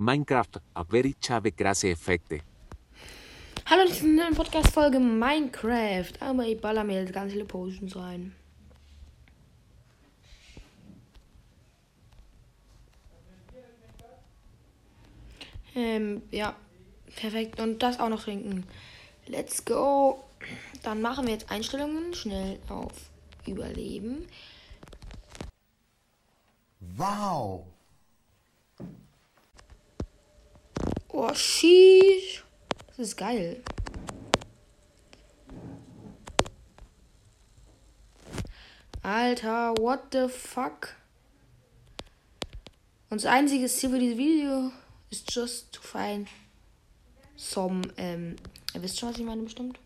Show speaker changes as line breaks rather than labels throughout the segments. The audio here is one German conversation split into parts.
Minecraft a very chave grasse Effekte.
Hallo, das ist eine Podcast-Folge Minecraft. Aber ich baller mir jetzt ganz viele Potions rein. Ähm, ja. Perfekt. Und das auch noch trinken. Let's go. Dann machen wir jetzt Einstellungen schnell auf Überleben.
Wow.
Oh, sheesh. Das ist geil. Alter, what the fuck? Und das einzige Ziel für dieses Video ist just to find some, ähm, ihr wisst schon, was ich meine bestimmt.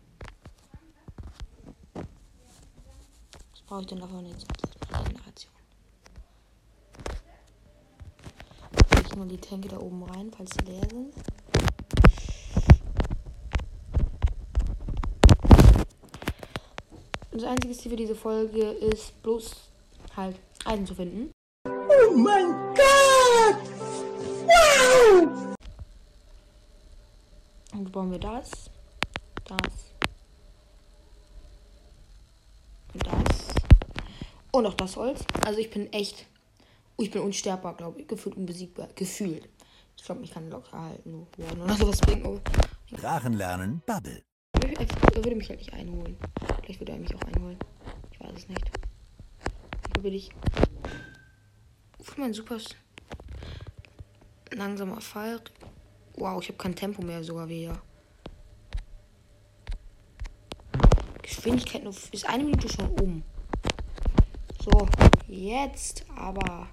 Was brauche ich denn davon jetzt? Nur die Tränke da oben rein, falls sie leer sind. Das einzige Ziel für diese Folge ist bloß halt Eisen zu finden.
Oh mein Gott! Wow!
Und bauen wir das, das und das und auch das Holz. Also ich bin echt, ich bin unsterbbar, glaube ich, gefühlt unbesiegbar, gefühlt. Ich glaube, ich kann locker halten worden oder sowas bringen.
Drachen lernen Bubble.
Er würde mich halt nicht einholen. Vielleicht würde er mich auch einholen. Ich weiß es nicht. Hier will ich. Für mein super langsamer Fall. Wow, ich habe kein Tempo mehr sogar wieder. Geschwindigkeit nur ist eine Minute schon um. So, jetzt aber.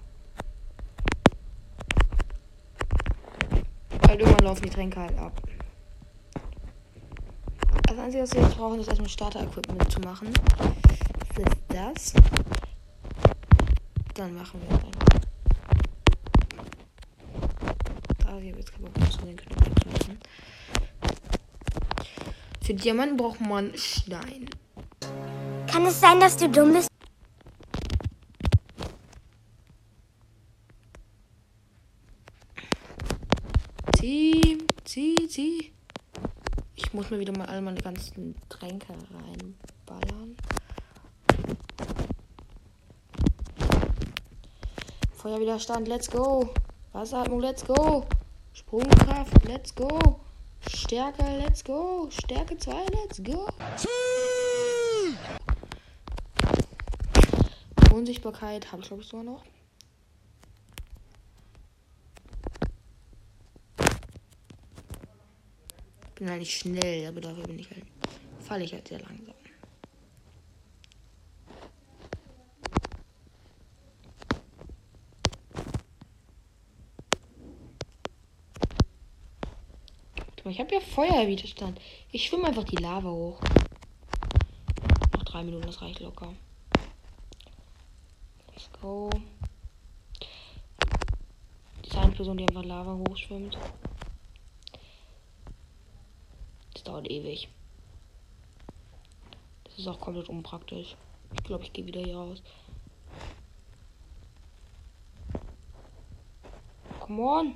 Weil irgendwann laufen die Tränke halt ab. Das Einzige, was wir jetzt brauchen, ist erstmal Starter-Equipment zu machen. Das ist das. Dann machen wir einfach. Da wir jetzt keinen Bock zu den Knöpfen zu machen. Für Diamanten braucht man Stein.
Kann es sein, dass du dumm bist?
Zieh. Ich muss mir wieder mal alle meine ganzen Tränke reinballern. Feuerwiderstand, let's go. Wasseratmung, let's go. Sprungkraft, let's go. Stärke, let's go. Stärke 2, let's go. Unsichtbarkeit habe ich glaube ich sogar noch. Bin halt nicht schnell, aber dafür bin ich halt, falle ich halt sehr langsam. Ich habe ja Feuerwiderstand. Ich schwimme einfach die Lava hoch. Noch drei Minuten, das reicht locker. Let's go. Die eine Person, die einfach Lava hochschwimmt. Das dauert ewig. Das ist auch komplett unpraktisch. Ich glaube, ich gehe wieder hier raus. Come on.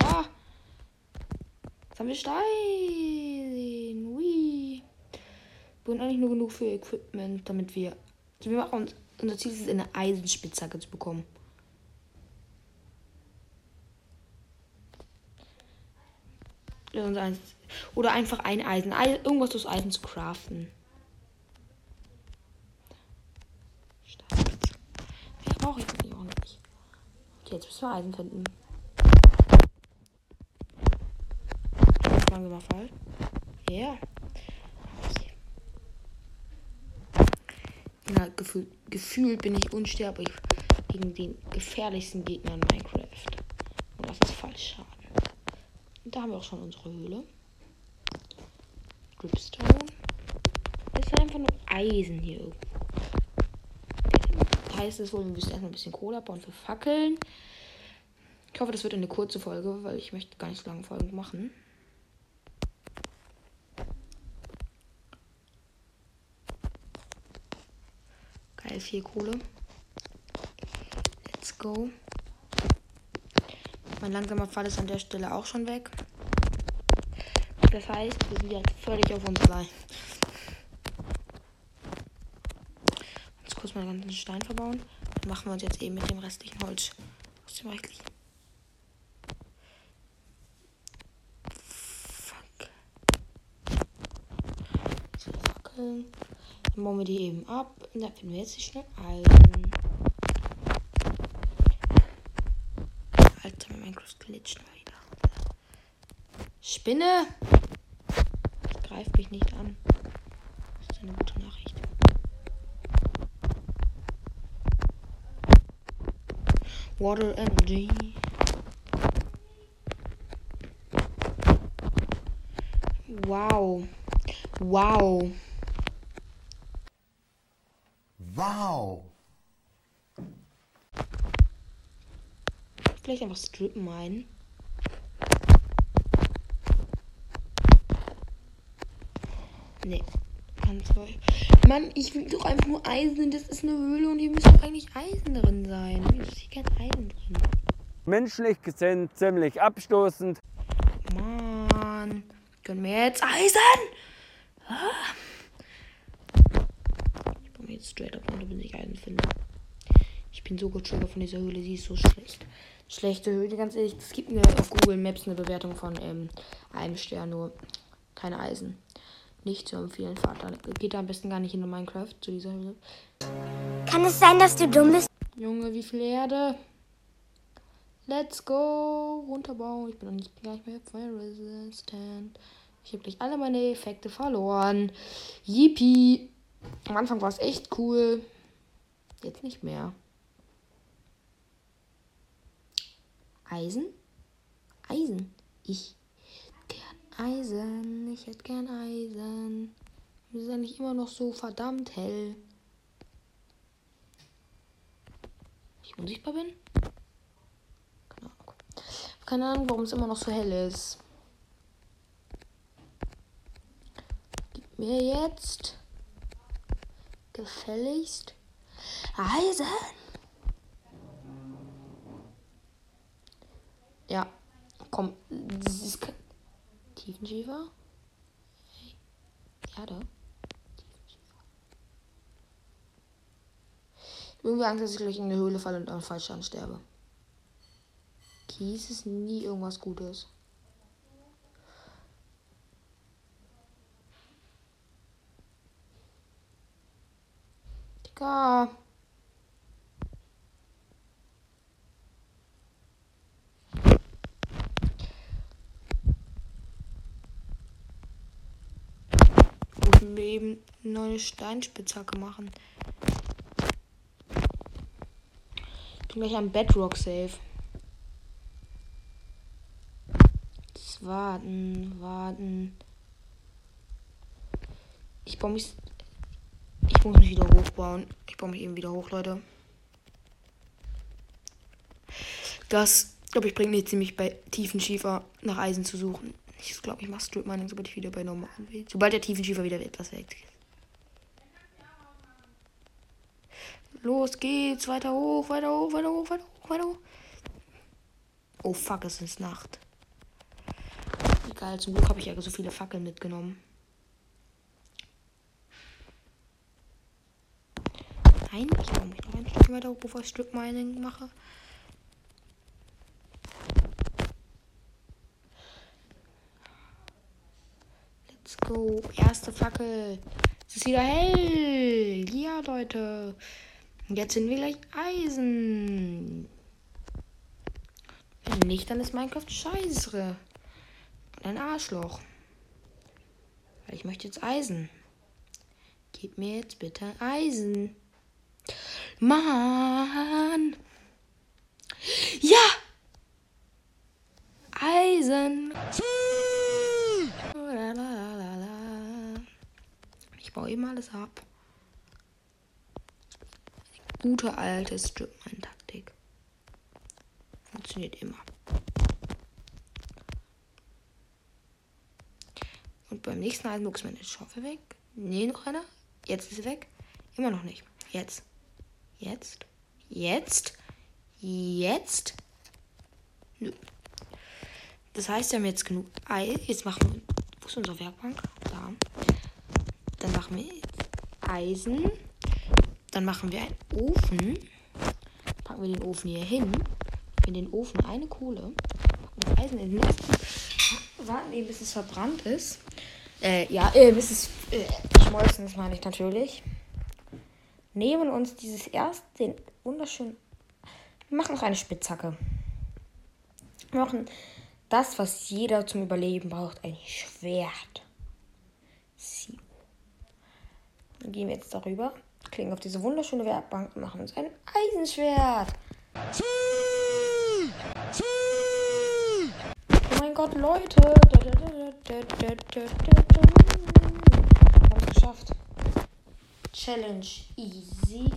Ja. Jetzt haben wir Stein. Ui. Wir brauchen eigentlich nur genug für Equipment, damit wir. Also wir machen uns. Unser Ziel ist es, eine Eisenspitzhacke zu bekommen. Oder einfach ein Eisen. Irgendwas aus Eisen zu craften. Mehr brauche ich auch nicht. Okay, jetzt müssen wir Eisen finden. Wir mal Fall. Ja. Yeah. Ja, gefühlt, gefühlt bin ich unsterblich gegen den gefährlichsten Gegner in Minecraft. Und das ist falsch. Da haben wir auch schon unsere Höhle. Dripstone. Das ist einfach nur Eisen hier irgendwo. Heißt es wohl, wir müssen erstmal ein bisschen Kohle abbauen für Fackeln. Ich hoffe, das wird eine kurze Folge, weil ich möchte gar nicht so lange Folgen machen. Geil, viel Kohle. Let's go. Mein langsamer Fall ist an der Stelle auch schon weg. Das heißt, wir sind jetzt völlig auf uns allein. Jetzt kurz mal den ganzen Stein verbauen. Dann machen wir uns jetzt eben mit dem restlichen Holz aus dem restlichen. Fuck. So, Fackeln. Dann bauen wir die eben ab. Und dann finden wir jetzt schnell Eisen. Alter, mein Minecraft glitscht mal wieder. Spinne! Greif mich nicht an. Das ist eine gute Nachricht. Water Energy. Wow. Wow.
Wow.
Vielleicht einfach strippen meinen. Nee. Ganz toll. Mann, ich will doch einfach nur Eisen. Das ist eine Höhle und hier müsste doch eigentlich Eisen drin sein. Hier ist hier kein Eisen drin.
menschlich gesehen ziemlich abstoßend.
Mann. Können wir jetzt Eisen? Ah. Ich komme jetzt straight up runter, bis ich Eisen finde. Ich bin so getriggert von dieser Höhle. Sie ist so schlecht. Schlechte Höhle, ganz ehrlich. Es gibt mir auf Google Maps eine Bewertung von ähm, einem Stern, nur keine Eisen. Nicht zu empfehlen, Vater. Geht da am besten gar nicht in Minecraft zu dieser Höhle.
Kann es sein, dass du dumm bist?
Junge, wie viel Erde? Let's go. Runterbauen. Ich bin noch nicht gleich mehr fire resistant. Ich habe gleich alle meine Effekte verloren. Yippie. Am Anfang war es echt cool. Jetzt nicht mehr. Eisen? Eisen. Ich Eisen. Ich hätte gern Eisen. Es ist eigentlich immer noch so verdammt hell. ich unsichtbar bin? Keine Ahnung. Keine Ahnung, warum es immer noch so hell ist. Gib mir jetzt gefälligst Eisen. Ja, komm. Das ist Tiefenschiefer. Erde. Irgendwie Angst, dass ich gleich in eine Höhle falle und am Fallschaden sterbe. Kies ist nie irgendwas Gutes. Müssen wir eben neue Steinspitzhacke machen. Ich bin gleich am Bedrock safe. Jetzt warten, warten. Ich baue mich. Ich muss mich wieder hochbauen. Ich baue mich eben wieder hoch, Leute. Das, glaube ich, bringt mir ziemlich bei tiefen Schiefer nach Eisen zu suchen. Ich glaube, ich mache Strip Mining, sobald ich wieder bei normalen bin. Sobald der tiefen Schiefer wieder etwas weg ist. Los geht's, weiter hoch, weiter hoch, weiter hoch, weiter hoch, weiter hoch. Oh fuck, es ist Nacht. Egal, zum Glück habe ich ja so viele Fackeln mitgenommen. Nein, ich baue mich noch ein Stück weiter hoch, bevor ich Strip Mining mache. Let's go. Erste Fackel. Es ist wieder hell. Ja, Leute. Jetzt sind wir gleich Eisen. Wenn nicht, dann ist Minecraft scheiße. Und ein Arschloch. Weil ich möchte jetzt Eisen. Gib mir jetzt bitte Eisen. Mann. Ja. Eisen. Ich baue eben alles ab. Gute alte Stripmine-Taktik. Funktioniert immer. Und beim nächsten Mal ist meine Schaufel weg. Nee, noch einer. Jetzt ist sie weg. Immer noch nicht. Jetzt. Jetzt. Jetzt. Jetzt. Nö. Das heißt, wir haben jetzt genug Ei. Jetzt machen wir. Wo ist unsere Werkbank? Da. Dann machen wir Eisen. Dann machen wir einen Ofen. Packen wir den Ofen hier hin. In den Ofen eine Kohle. Und das Eisen in den. Warten wir, bis es verbrannt ist. Äh, ja, äh, bis es äh, schmolzen ist, meine ich natürlich. Nehmen uns dieses erst den wunderschönen. Wir machen noch eine Spitzhacke. Wir machen das, was jeder zum Überleben braucht, ein Schwert. So. Dann gehen wir jetzt darüber, klicken auf diese wunderschöne Werkbank und machen uns ein Eisenschwert. Oh mein Gott, Leute. Wir haben es geschafft. Challenge easy.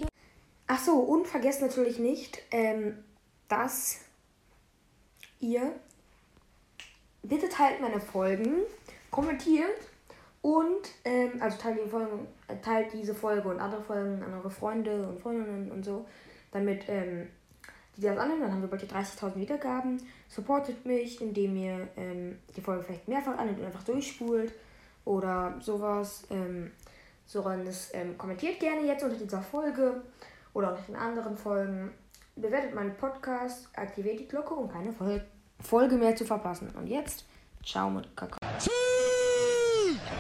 Ach so, und vergesst natürlich nicht, ähm, dass ihr bitte teilt meine Folgen, kommentiert und ähm, also teilt die Folgen, äh, teilt diese Folge und andere Folgen an eure Freunde und Freundinnen und so, damit ähm, die das annehmen. Dann haben wir bald die 30.000 Wiedergaben. Supportet mich, indem ihr ähm, die Folge vielleicht mehrfach annimmt und einfach durchspult oder sowas. Ähm, so, das ähm, kommentiert gerne jetzt unter dieser Folge oder unter den anderen Folgen. Bewertet meinen Podcast, aktiviert die Glocke, um keine Folge Folge mehr zu verpassen. Und jetzt, ciao mit Kakao.